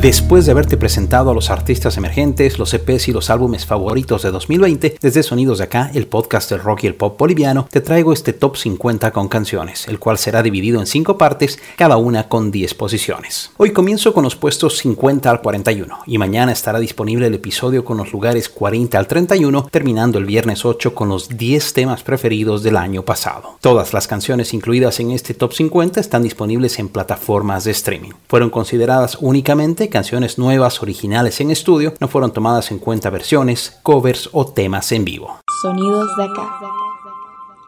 Después de haberte presentado a los artistas emergentes, los EPs y los álbumes favoritos de 2020, desde Sonidos de Acá, el podcast del rock y el pop boliviano, te traigo este top 50 con canciones, el cual será dividido en 5 partes, cada una con 10 posiciones. Hoy comienzo con los puestos 50 al 41 y mañana estará disponible el episodio con los lugares 40 al 31, terminando el viernes 8 con los 10 temas preferidos del año pasado. Todas las canciones incluidas en este top 50 están disponibles en plataformas de streaming. Fueron consideradas únicamente canciones nuevas originales en estudio, no fueron tomadas en cuenta versiones, covers o temas en vivo. Sonidos de acá.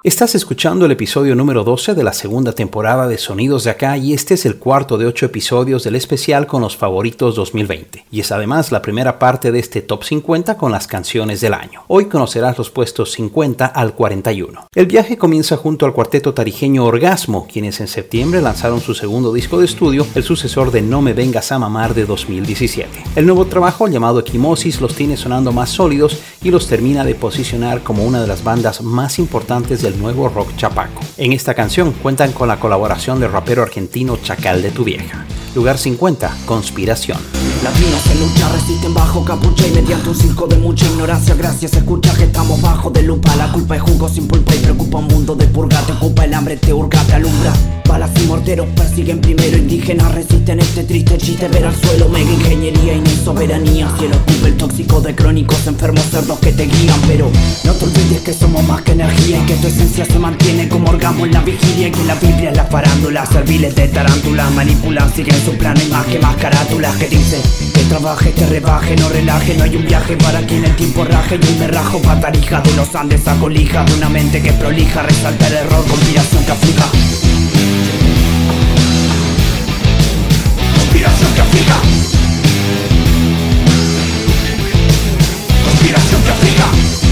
Estás escuchando el episodio número 12 de la segunda temporada de Sonidos de Acá y este es el cuarto de ocho episodios del especial con los favoritos 2020 y es además la primera parte de este top 50 con las canciones del año. Hoy conocerás los puestos 50 al 41. El viaje comienza junto al cuarteto tarijeño Orgasmo, quienes en septiembre lanzaron su segundo disco de estudio, el sucesor de No me vengas a mamar de 2017. El nuevo trabajo llamado Equimosis los tiene sonando más sólidos y los termina de posicionar como una de las bandas más importantes del nuevo rock chapaco. En esta canción cuentan con la colaboración del rapero argentino Chacal de tu vieja. Lugar 50, Conspiración. Latinos en lucha resisten bajo capucha y mediante un circo de mucha ignorancia Gracias, escucha que estamos bajo de lupa. La culpa es jugo sin pulpa y preocupa un mundo de purga. Te ocupa el hambre, te hurga, te alumbra. Balas y morteros persiguen primero Indígenas resisten este triste chiste. Ver al suelo, mega ingeniería y ni soberanía. Cielo ocupa el tóxico de crónicos enfermos cerdos que te guían. Pero no te olvides que somos más que energía Y que tu esencia se mantiene como orgasmo en la vigilia. Y que la Biblia es la farándula Serviles de tarántula manipulan, siguen su plan y más que más carátulas que dicen. que trabaje, que rebaje, no relaje No hay un viaje para quien el tiempo raje. Y me rajo patarija de los Andes a colija De una mente que prolija, resalta el error, conspiración que aflija. Conspiración que aflija. Conspiración que aflija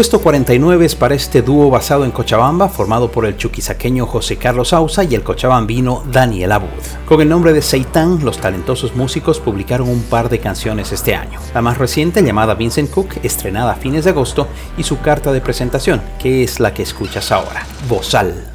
puesto 49 es para este dúo basado en Cochabamba, formado por el chuquisaqueño José Carlos Ausa y el cochabambino Daniel Abud. Con el nombre de Seitan, los talentosos músicos publicaron un par de canciones este año. La más reciente, llamada Vincent Cook, estrenada a fines de agosto, y su carta de presentación, que es la que escuchas ahora, Bozal.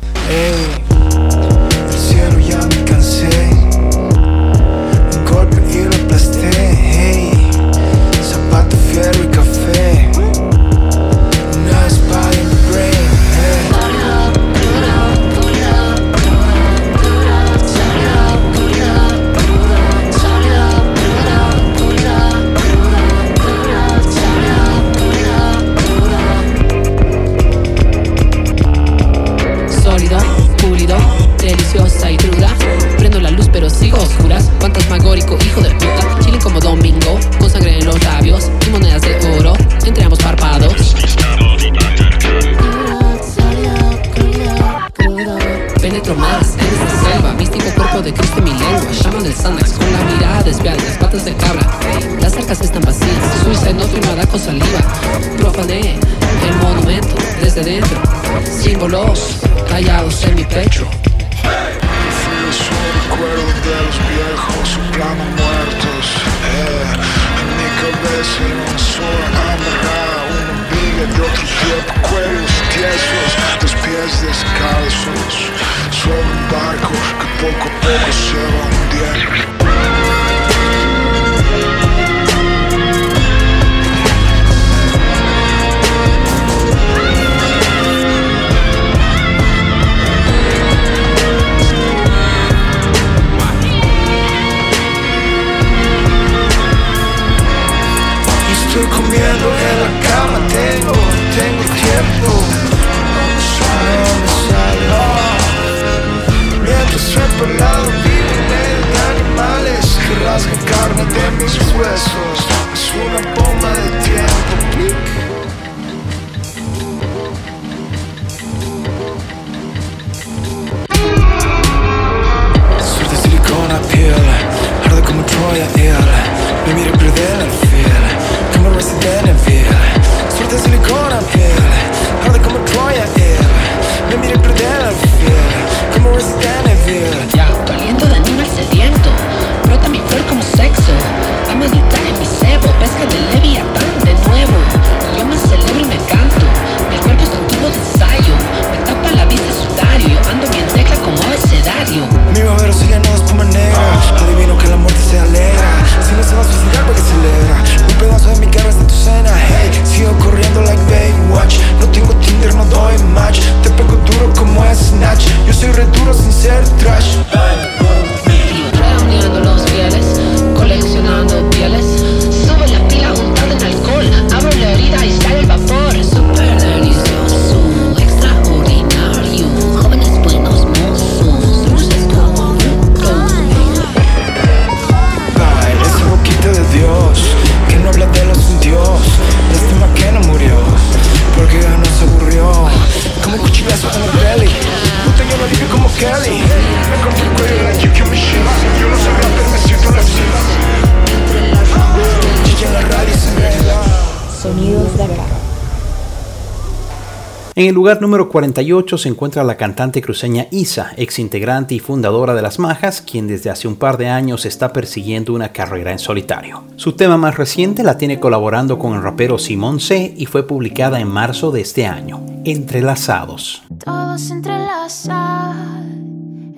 En el lugar número 48 se encuentra la cantante cruceña Isa, ex integrante y fundadora de Las Majas, quien desde hace un par de años está persiguiendo una carrera en solitario. Su tema más reciente la tiene colaborando con el rapero Simón C y fue publicada en marzo de este año, Entrelazados. Todos entrelazados,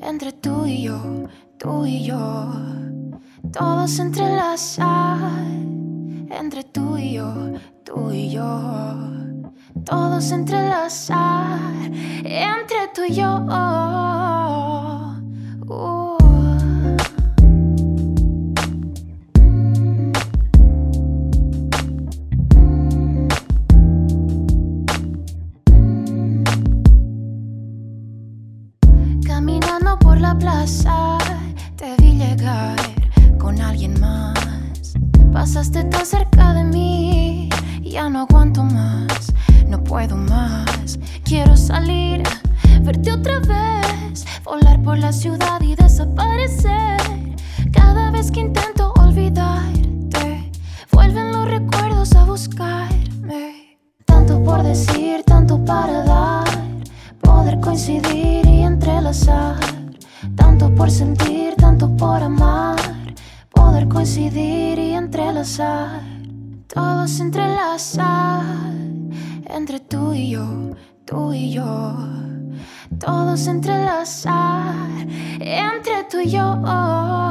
entre tú y yo, tú y yo. Todos entre tú y yo, tú y yo todos entrelazar entre tú y yo. Entre tú y yo. Uh.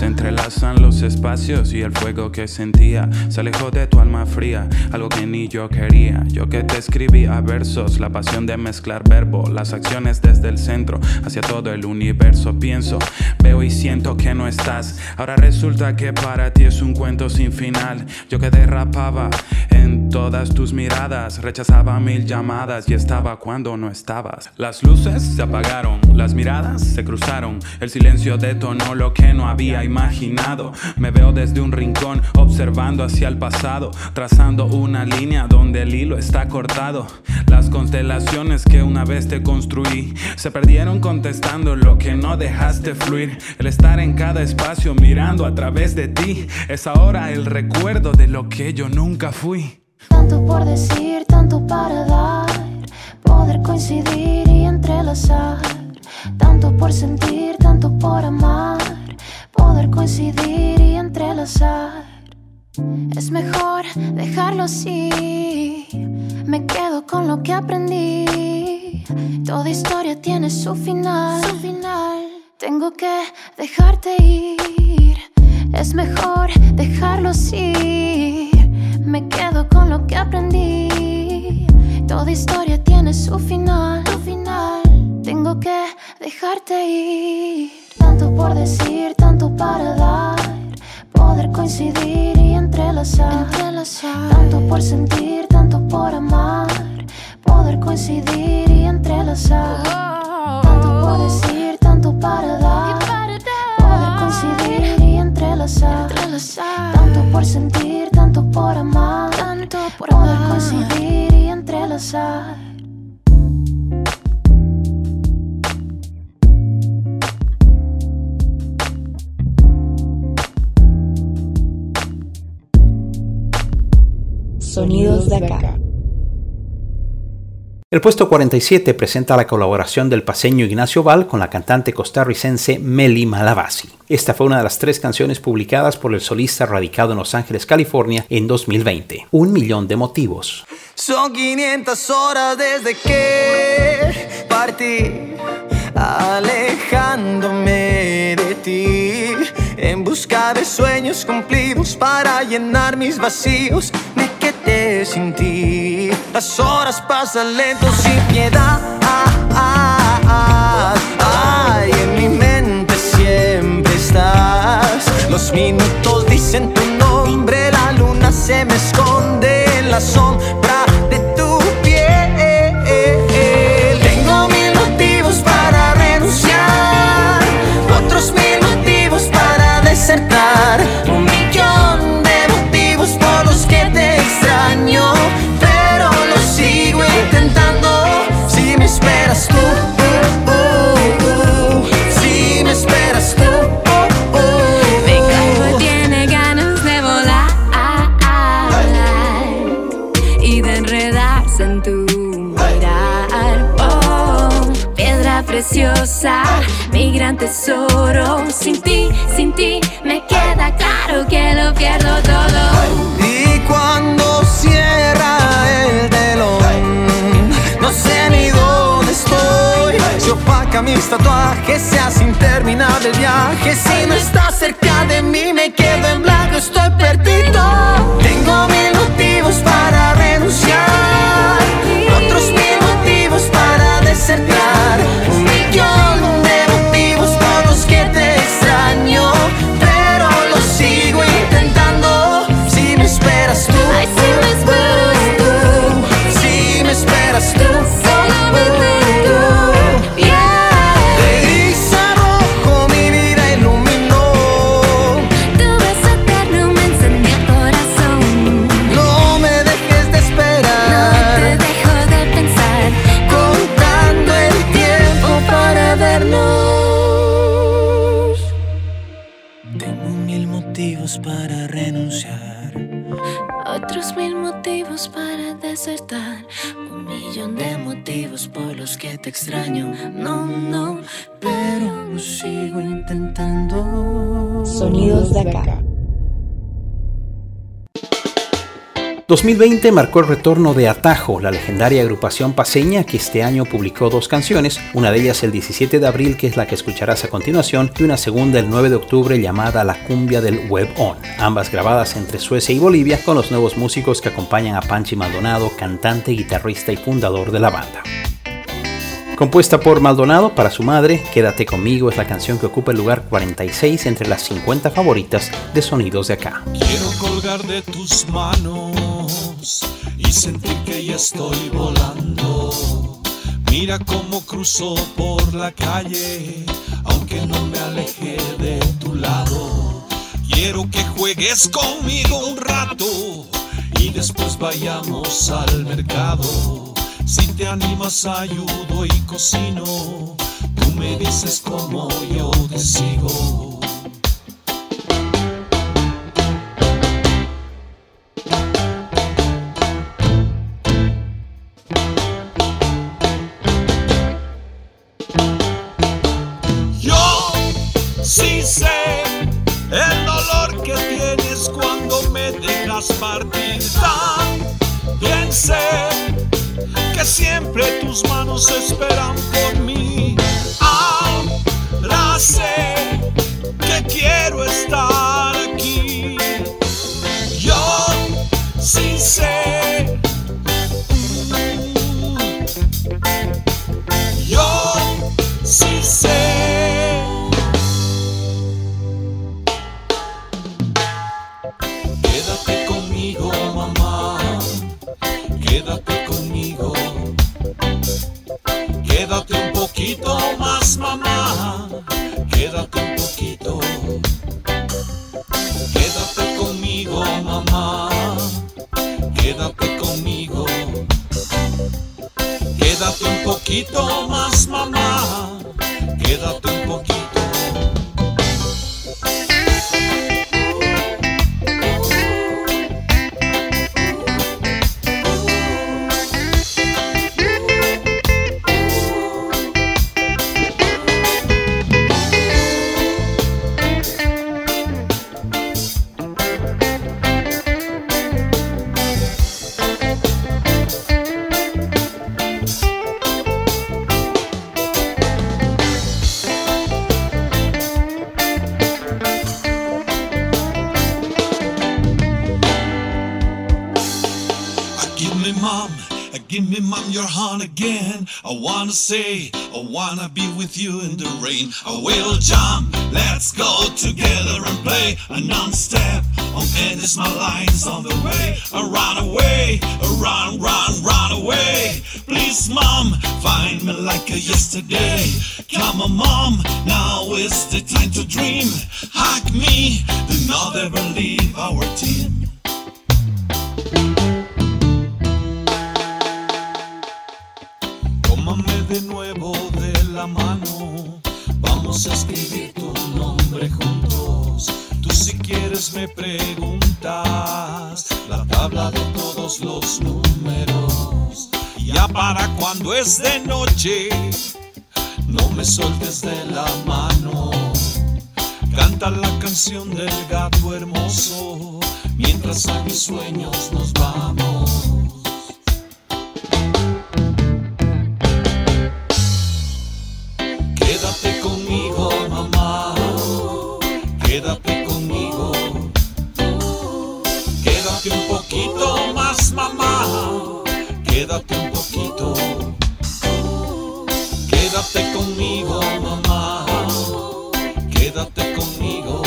Se entrelazan los espacios y el fuego que sentía se alejó de tu alma fría, algo que ni yo quería. Yo que te escribí a versos, la pasión de mezclar verbo, las acciones desde el centro hacia todo el universo. Pienso, veo y siento que no estás. Ahora resulta que para ti es un cuento sin final. Yo que derrapaba en todas tus miradas, rechazaba mil llamadas y estaba cuando no estabas. Las luces se apagaron, las miradas se cruzaron, el silencio detonó lo que no había imaginado. Me veo desde un rincón observando hacia el pasado, trazando una línea donde el hilo está cortado. Las constelaciones que una vez te construí se perdieron contestando lo que no dejaste fluir. El estar en cada espacio mirando a través de ti es ahora el recuerdo de lo que yo nunca fui. Tanto por decir, tanto para dar. Poder coincidir y entrelazar. Tanto por sentir, tanto por amar. Poder coincidir y entrelazar. Es mejor dejarlo así. Me quedo con lo que aprendí. Toda historia tiene su final. Su final. Tengo que dejarte ir. Es mejor dejarlo así. Me quedo con lo que aprendí. Toda historia tiene su final. Su final. Tengo que dejarte ir. Tanto por decir, tanto para dar. Poder coincidir y entrelazar. Tanto por sentir, tanto por amar. Poder coincidir y entrelazar. Tanto por decir, tanto para dar. Poder coincidir y entrelazar. Tanto por sentir, tanto por amar. Tanto por Poder coincidir y entrelazar. Sonidos de acá. El puesto 47 presenta la colaboración del paseño Ignacio Val con la cantante costarricense Meli Malavasi. Esta fue una de las tres canciones publicadas por el solista radicado en Los Ángeles, California, en 2020. Un millón de motivos. Son 500 horas desde que partí, alejándome de ti, en busca de sueños cumplidos para llenar mis vacíos. Sin ti, las horas pasan lento sin piedad. Ay, en mi mente siempre estás. Los minutos dicen tu nombre, la luna se me esconde en la sombra tesoro. Sin ti, sin ti, me queda claro que lo pierdo todo. Y cuando cierra el telón, no sé ni dónde estoy. Se opaca mis tatuajes, se hace interminable el viaje. Si no estás 2020 marcó el retorno de Atajo, la legendaria agrupación paseña que este año publicó dos canciones, una de ellas el 17 de abril que es la que escucharás a continuación y una segunda el 9 de octubre llamada La cumbia del Web On, ambas grabadas entre Suecia y Bolivia con los nuevos músicos que acompañan a Panchi Maldonado, cantante, guitarrista y fundador de la banda. Compuesta por Maldonado para su madre, Quédate conmigo es la canción que ocupa el lugar 46 entre las 50 favoritas de sonidos de acá. Quiero colgar de tus manos y sentir que ya estoy volando. Mira cómo cruzo por la calle, aunque no me aleje de tu lado. Quiero que juegues conmigo un rato y después vayamos al mercado. Si te animas ayudo y cocino, tú me dices cómo yo te. Tan bien sé que siempre tus manos esperan por mí. Ahora sé que quiero estar me mom, give me mom your hand again. I wanna say, I wanna be with you in the rain. I will jump, let's go together and play a non-step. On and it's my lines on the way. I run away, I run, run, run away. Please mom, find me like a yesterday. Come on mom, now is the time to dream. Hug me, do not ever leave our team. De nuevo de la mano, vamos a escribir tu nombre juntos. Tú si quieres me preguntas la tabla de todos los números. Ya para cuando es de noche, no me sueltes de la mano. Canta la canción del gato hermoso, mientras a mis sueños nos vamos. Quédate conmigo. Quédate un poquito más, mamá. Quédate un poquito. Quédate conmigo, mamá. Quédate conmigo.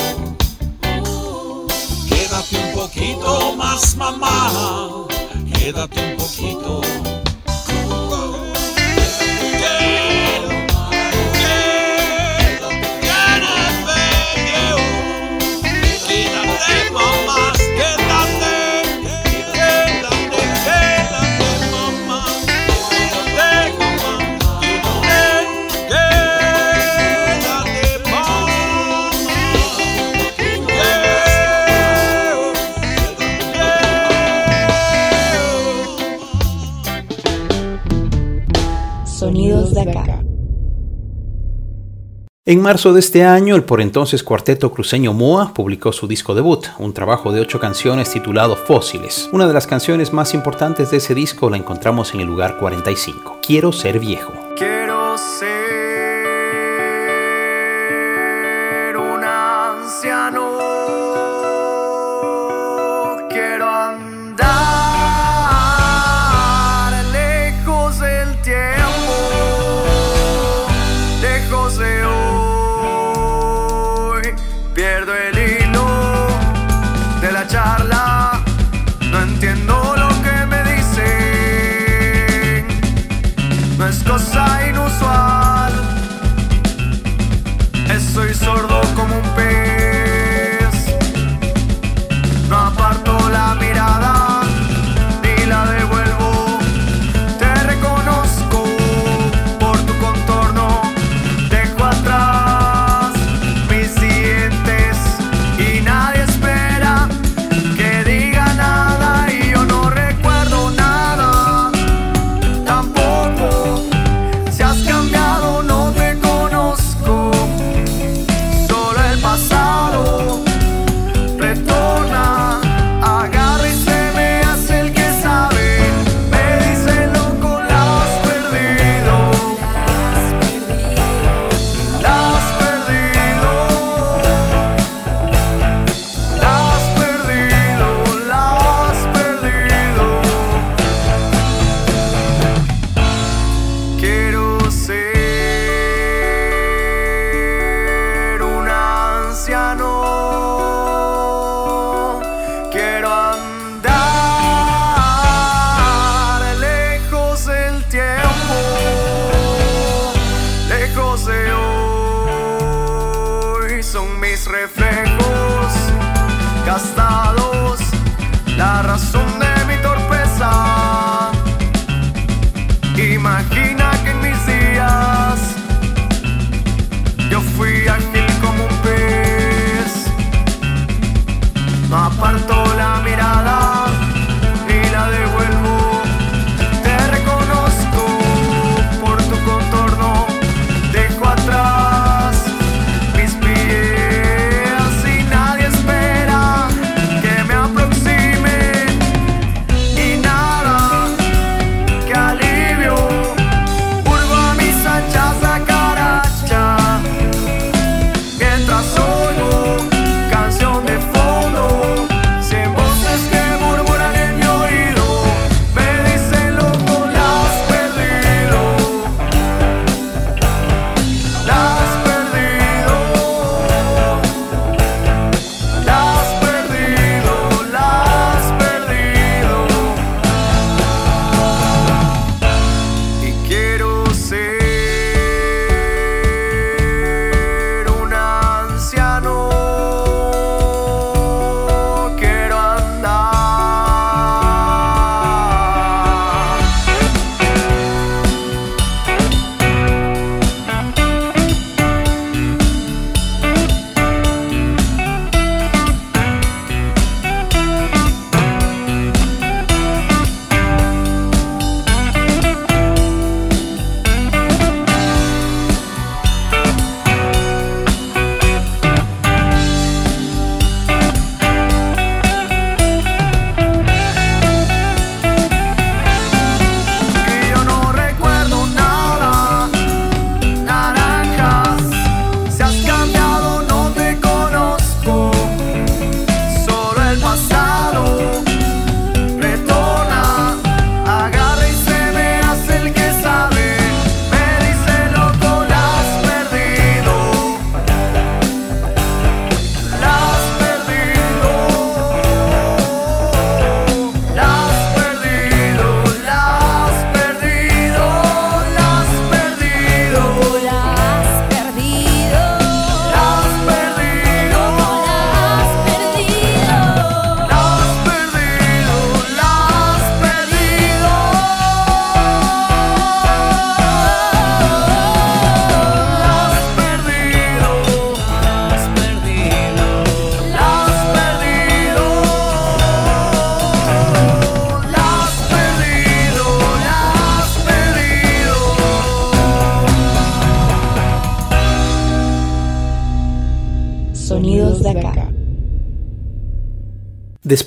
Quédate un poquito más, mamá. Quédate un poquito. En marzo de este año, el por entonces cuarteto cruceño MOA publicó su disco debut, un trabajo de ocho canciones titulado Fósiles. Una de las canciones más importantes de ese disco la encontramos en el lugar 45, Quiero ser viejo.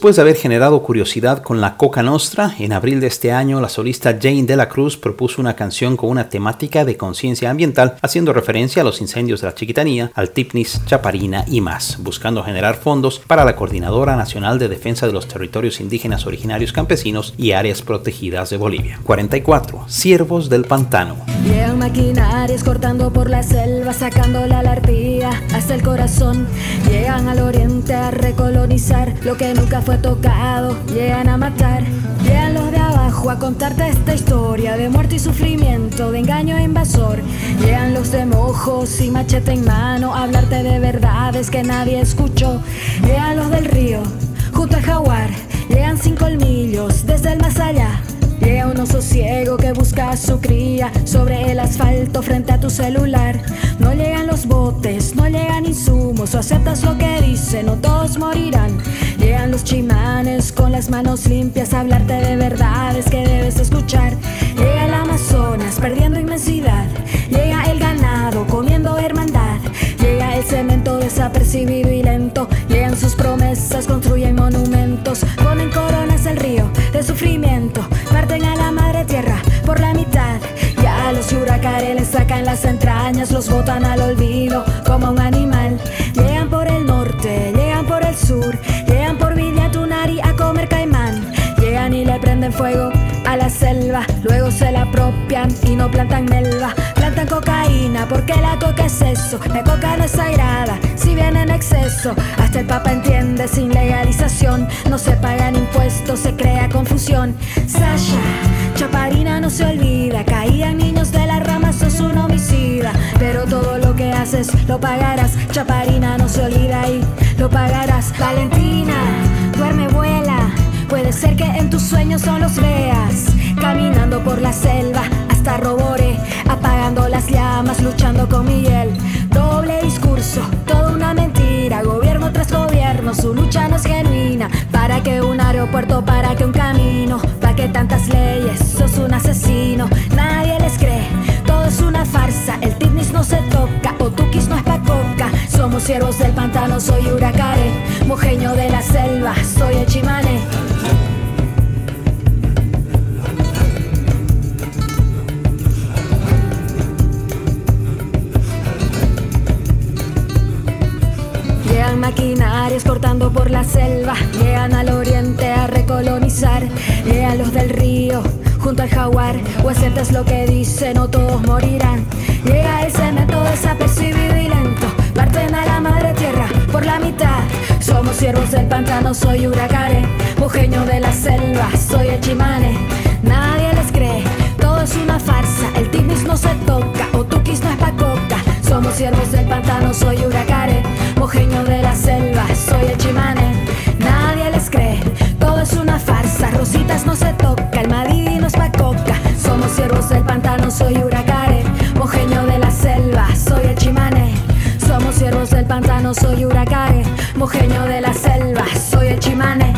Después de haber generado curiosidad con la Coca Nostra, en abril de este año la solista Jane de la Cruz propuso una canción con una temática de conciencia ambiental, haciendo referencia a los incendios de la Chiquitanía, al Tipnis, Chaparina y más, buscando generar fondos para la Coordinadora Nacional de Defensa de los Territorios Indígenas Originarios Campesinos y Áreas Protegidas de Bolivia. 44. Siervos del Pantano. Maquinarias cortando por la selva, sacando la larpía hasta el corazón. Llegan al oriente a recolonizar lo que nunca fue tocado. Llegan a matar, llegan los de abajo a contarte esta historia de muerte y sufrimiento, de engaño e invasor. Llegan los de mojos y machete en mano a hablarte de verdades que nadie escuchó. Llegan los del río, junto al jaguar. Llegan sin colmillos desde el más allá. Llega un oso ciego que busca su cría sobre el asfalto frente a tu celular. No llegan los botes, no llegan insumos, o aceptas lo que dicen, no todos morirán. Llegan los chimanes con las manos limpias a hablarte de verdades que debes escuchar. El Amazonas perdiendo inmensidad. Llega el ganado comiendo hermandad. Llega el cemento desapercibido y lento. Llegan sus promesas, construyen monumentos, ponen coronas al río de sufrimiento. Parten a la madre tierra por la mitad. Ya los huracanes les sacan las entrañas, los botan al olvido como un animal. Llegan por el norte, llegan por el sur, llegan por Villa Tunari a comer caimán. Llegan y le prenden fuego la selva, luego se la apropian y no plantan melva. Plantan cocaína porque la coca es eso, la coca no es sagrada, si viene en exceso. Hasta el Papa entiende sin legalización, no se pagan impuestos, se crea confusión. Sasha, Chaparina no se olvida, caían niños de la rama, sos un homicida. Pero todo lo que haces lo pagarás, Chaparina no se olvida y lo pagarás. Valentina. Puede ser que en tus sueños solo los veas. Caminando por la selva hasta Robore Apagando las llamas, luchando con Miguel Doble discurso, toda una mentira Gobierno tras gobierno, su lucha no es genuina. Para que un aeropuerto, para que un camino Para que tantas leyes, sos un asesino Nadie les cree, todo es una farsa El Tignis no se toca, o Tukis no es pa' coca. Somos siervos del pantano, soy Huracare Mojeño de la selva, soy el chimane maquinarias cortando por la selva, llegan al oriente a recolonizar, llegan los del río junto al jaguar, o aceptas lo que dicen o todos morirán. Llega el cemento desapercibido y lento, parten a la madre tierra por la mitad. Somos siervos del pantano, soy huracare, mojeño de la selva, soy el chimane. Nadie les cree, todo es una farsa, el tignis no se toca, o tukis no es pa' coca. Somos siervos del pantano, soy huracare, mojeño de la selva, soy el chimane. Nadie les cree, todo es una farsa, rositas no se toca, el madidi no es pa' coca. Somos siervos del pantano, soy huracare, mojeño de la selva, soy el chimane. Somos siervos del pantano, soy huracare, mojeño de la selva, soy el chimane.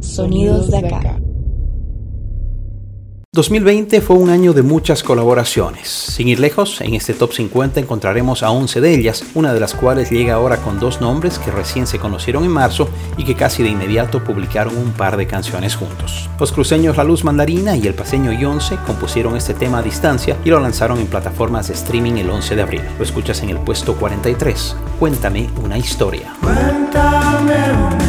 Sonidos de acá. 2020 fue un año de muchas colaboraciones. Sin ir lejos, en este top 50 encontraremos a 11 de ellas, una de las cuales llega ahora con dos nombres que recién se conocieron en marzo y que casi de inmediato publicaron un par de canciones juntos. Los cruceños La Luz Mandarina y el paseño Yonce compusieron este tema a distancia y lo lanzaron en plataformas de streaming el 11 de abril. Lo escuchas en el puesto 43. Cuéntame una historia. Cuéntame una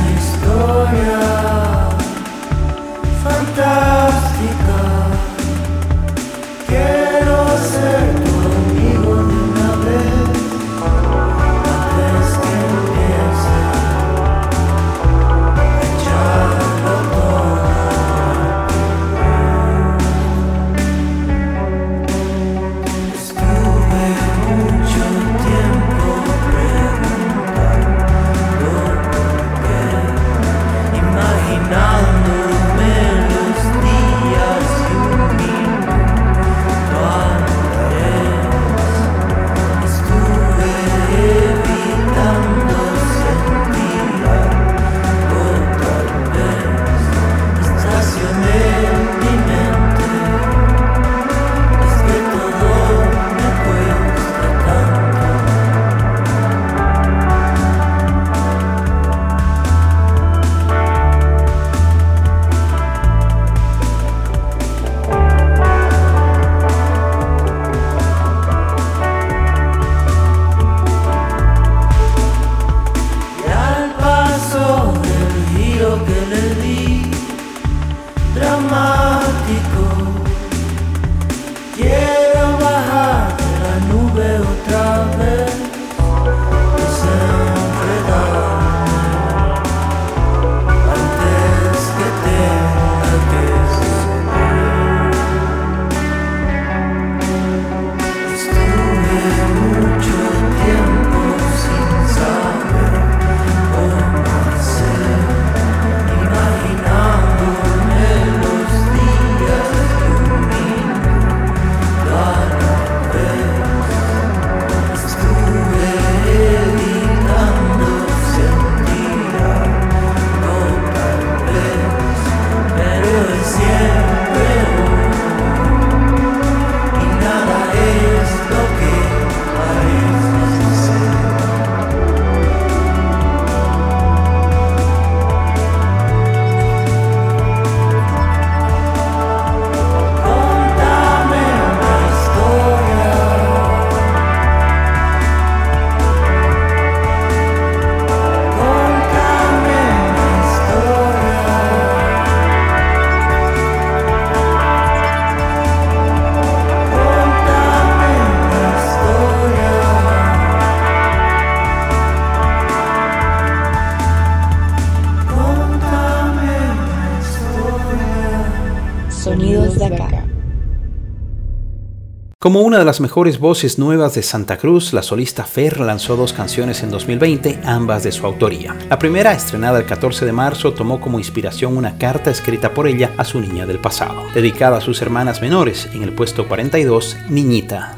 Como una de las mejores voces nuevas de Santa Cruz, la solista Fer lanzó dos canciones en 2020, ambas de su autoría. La primera, estrenada el 14 de marzo, tomó como inspiración una carta escrita por ella a su niña del pasado, dedicada a sus hermanas menores, en el puesto 42, Niñita.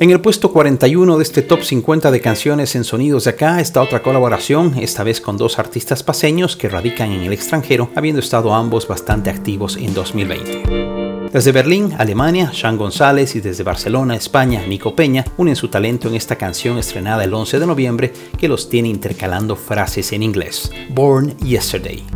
En el puesto 41 de este top 50 de canciones en sonidos de acá está otra colaboración, esta vez con dos artistas paseños que radican en el extranjero, habiendo estado ambos bastante activos en 2020. Desde Berlín, Alemania, Sean González y desde Barcelona, España, Nico Peña unen su talento en esta canción estrenada el 11 de noviembre que los tiene intercalando frases en inglés. Born Yesterday.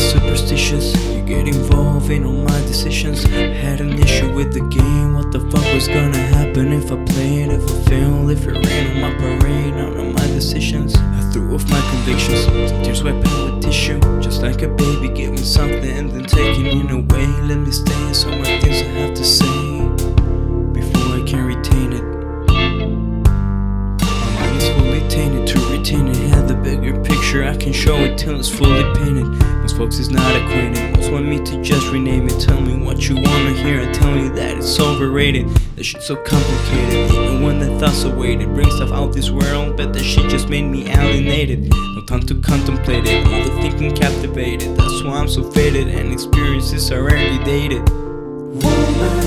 Superstitious. You get involved in all my decisions. Had an issue with the game. What the fuck was gonna happen if I played? If I failed? If it rained on my parade? None of my decisions. I threw off my convictions. Tears wiping with tissue. Just like a baby, giving something and then taking it away. Let me stay so many things I have to say before I can retain it. My mind is fully tainted to retain it. Bigger picture, I can show it till it's fully painted. Most folks is not acquainted. Most want me to just rename it. Tell me what you wanna hear. I tell you that it's overrated. That shit's so complicated. Even when the thoughts are weighted, bring stuff out this world. but that shit just made me alienated. No time to contemplate it. all the Overthinking captivated. That's why I'm so faded. And experiences are already dated. Woman,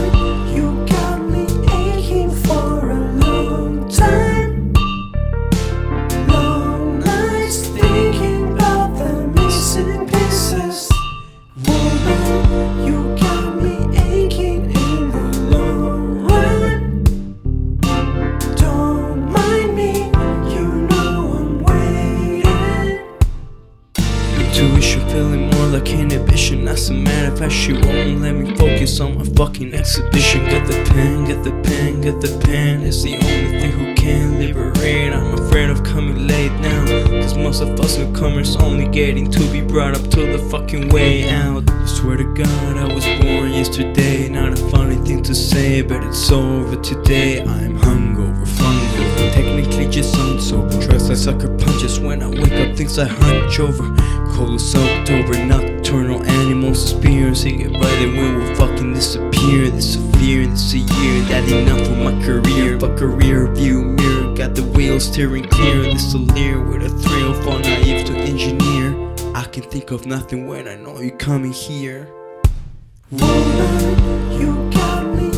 fucking way out. I swear to God, I was born yesterday. Not a funny thing to say, but it's over today. I'm hungover, fungover. Technically just unsober. Trust like sucker punches when I wake up, things I hunch over. Cold as October, nocturnal animals experiencing it by then we will fucking disappear. This a fear, this a year, that enough for my career. Fuck a rear view mirror, got the wheels steering clear. This a leer with a thrill, for naive to engineer. I can think of nothing when I know you're coming here. Woman, you got me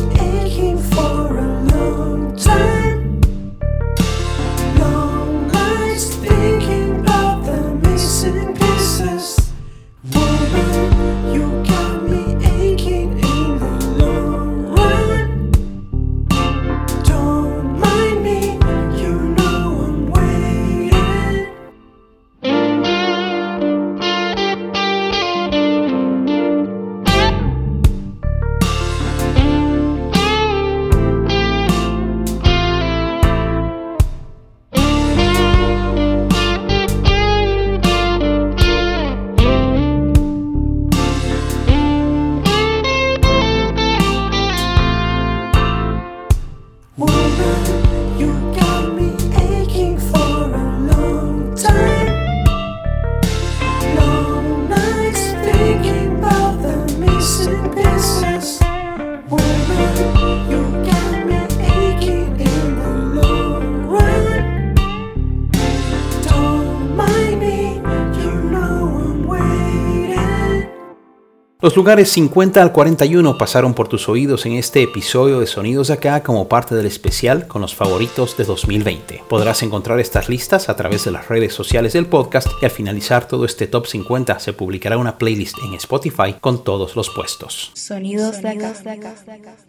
Los lugares 50 al 41 pasaron por tus oídos en este episodio de Sonidos de Acá como parte del especial con los favoritos de 2020. Podrás encontrar estas listas a través de las redes sociales del podcast y al finalizar todo este top 50 se publicará una playlist en Spotify con todos los puestos. Sonidos de acá.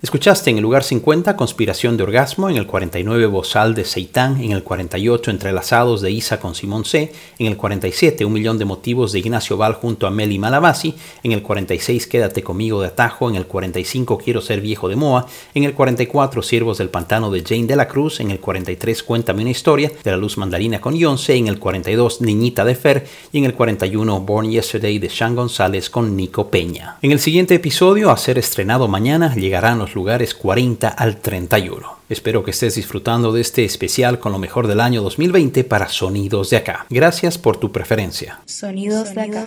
Escuchaste en el lugar 50 Conspiración de Orgasmo, en el 49 Bozal de Seitán, en el 48 Entrelazados de Isa con Simón C, en el 47 Un Millón de Motivos de Ignacio Val junto a Meli Malabasi, en el 46 Quédate conmigo de Atajo, en el 45 Quiero ser viejo de Moa, en el 44 Siervos del Pantano de Jane de la Cruz, en el 43 Cuéntame una historia de la Luz Mandarina con Yonce, en el 42 Niñita de Fer. Y en el 41 Born Yesterday de Sean González con Nico Peña. En el siguiente episodio, a ser estrenado mañana, llegarán los lugares 40 al 31. Espero que estés disfrutando de este especial con lo mejor del año 2020 para Sonidos de Acá. Gracias por tu preferencia. Sonidos de acá.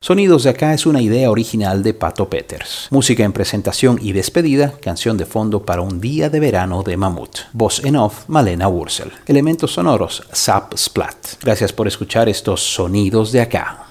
Sonidos de Acá es una idea original de Pato Peters. Música en presentación y despedida, canción de fondo para un día de verano de Mamut. Voz en off, Malena Wursel. Elementos sonoros, Zap Splat. Gracias por escuchar estos Sonidos de Acá.